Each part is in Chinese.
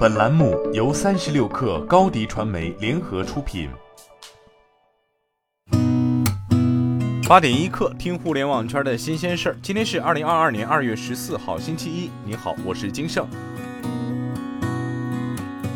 本栏目由三十六氪高低传媒联合出品。八点一刻，听互联网圈的新鲜事儿。今天是二零二二年二月十四号，星期一。你好，我是金盛。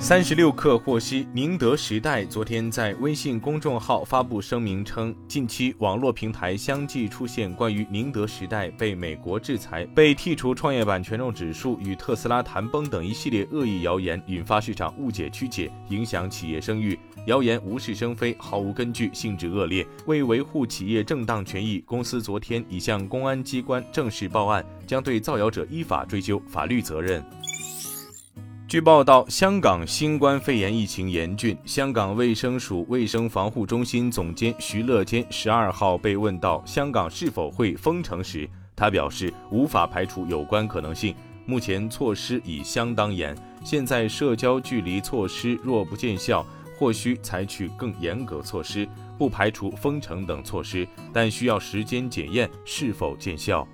三十六氪获悉，宁德时代昨天在微信公众号发布声明称，近期网络平台相继出现关于宁德时代被美国制裁、被剔除创业板权重指数、与特斯拉谈崩等一系列恶意谣言，引发市场误解曲解，影响企业声誉。谣言无事生非，毫无根据，性质恶劣。为维护企业正当权益，公司昨天已向公安机关正式报案，将对造谣者依法追究法律责任。据报道，香港新冠肺炎疫情严峻。香港卫生署卫生防护中心总监徐乐坚十二号被问到香港是否会封城时，他表示无法排除有关可能性。目前措施已相当严，现在社交距离措施若不见效，或需采取更严格措施，不排除封城等措施，但需要时间检验是否见效。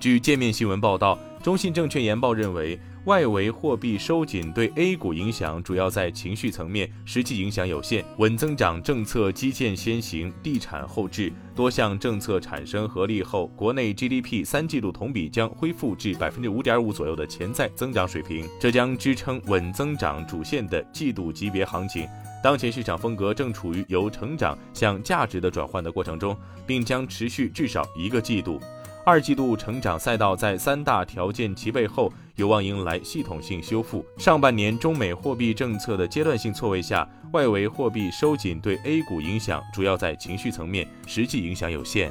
据界面新闻报道，中信证券研报认为。外围货币收紧对 A 股影响主要在情绪层面，实际影响有限。稳增长政策基建先行，地产后置，多项政策产生合力后，国内 GDP 三季度同比将恢复至百分之五点五左右的潜在增长水平，这将支撑稳增长主线的季度级别行情。当前市场风格正处于由成长向价值的转换的过程中，并将持续至少一个季度。二季度成长赛道在三大条件齐备后，有望迎来系统性修复。上半年中美货币政策的阶段性错位下，外围货币收紧对 A 股影响主要在情绪层面，实际影响有限。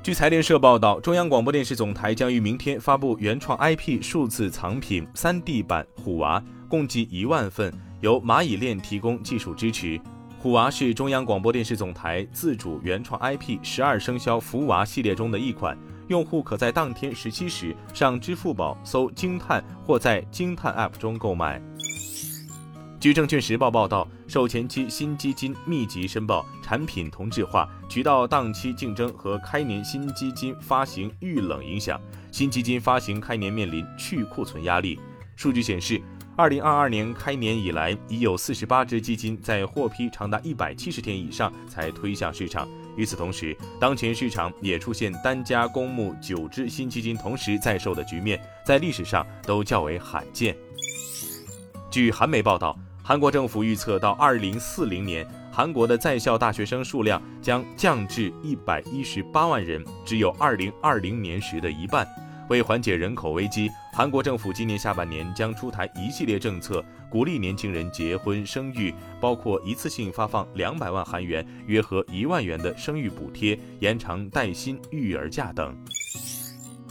据财联社报道，中央广播电视总台将于明天发布原创 IP 数字藏品 3D 版虎娃，共计一万份，由蚂蚁链提供技术支持。虎娃是中央广播电视总台自主原创 IP 十二生肖福娃系列中的一款，用户可在当天十七时上支付宝搜“惊叹”或在惊叹 App 中购买。据证券时报报道，受前期新基金密集申报、产品同质化、渠道档期竞争和开年新基金发行遇冷影响，新基金发行开年面临去库存压力。数据显示。二零二二年开年以来，已有四十八只基金在获批长达一百七十天以上才推向市场。与此同时，当前市场也出现单家公募九只新基金同时在售的局面，在历史上都较为罕见。据韩媒报道，韩国政府预测到二零四零年，韩国的在校大学生数量将降至一百一十八万人，只有二零二零年时的一半。为缓解人口危机，韩国政府今年下半年将出台一系列政策，鼓励年轻人结婚生育，包括一次性发放两百万韩元（约合一万元）的生育补贴，延长带薪育儿假等。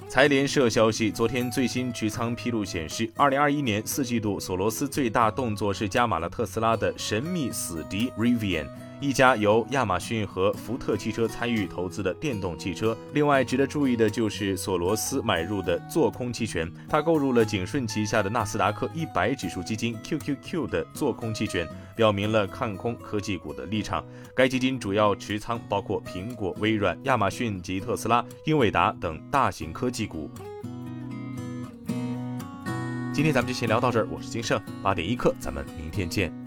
财联社消息，昨天最新持仓披露显示，二零二一年四季度索罗斯最大动作是加码了特斯拉的神秘死敌 Rivian。一家由亚马逊和福特汽车参与投资的电动汽车。另外值得注意的就是索罗斯买入的做空期权，他购入了景顺旗下的纳斯达克一百指数基金 QQQ 的做空期权，表明了看空科技股的立场。该基金主要持仓包括苹果、微软、亚马逊及特斯拉、英伟达等大型科技股。今天咱们就先聊到这儿，我是金盛，八点一刻，咱们明天见。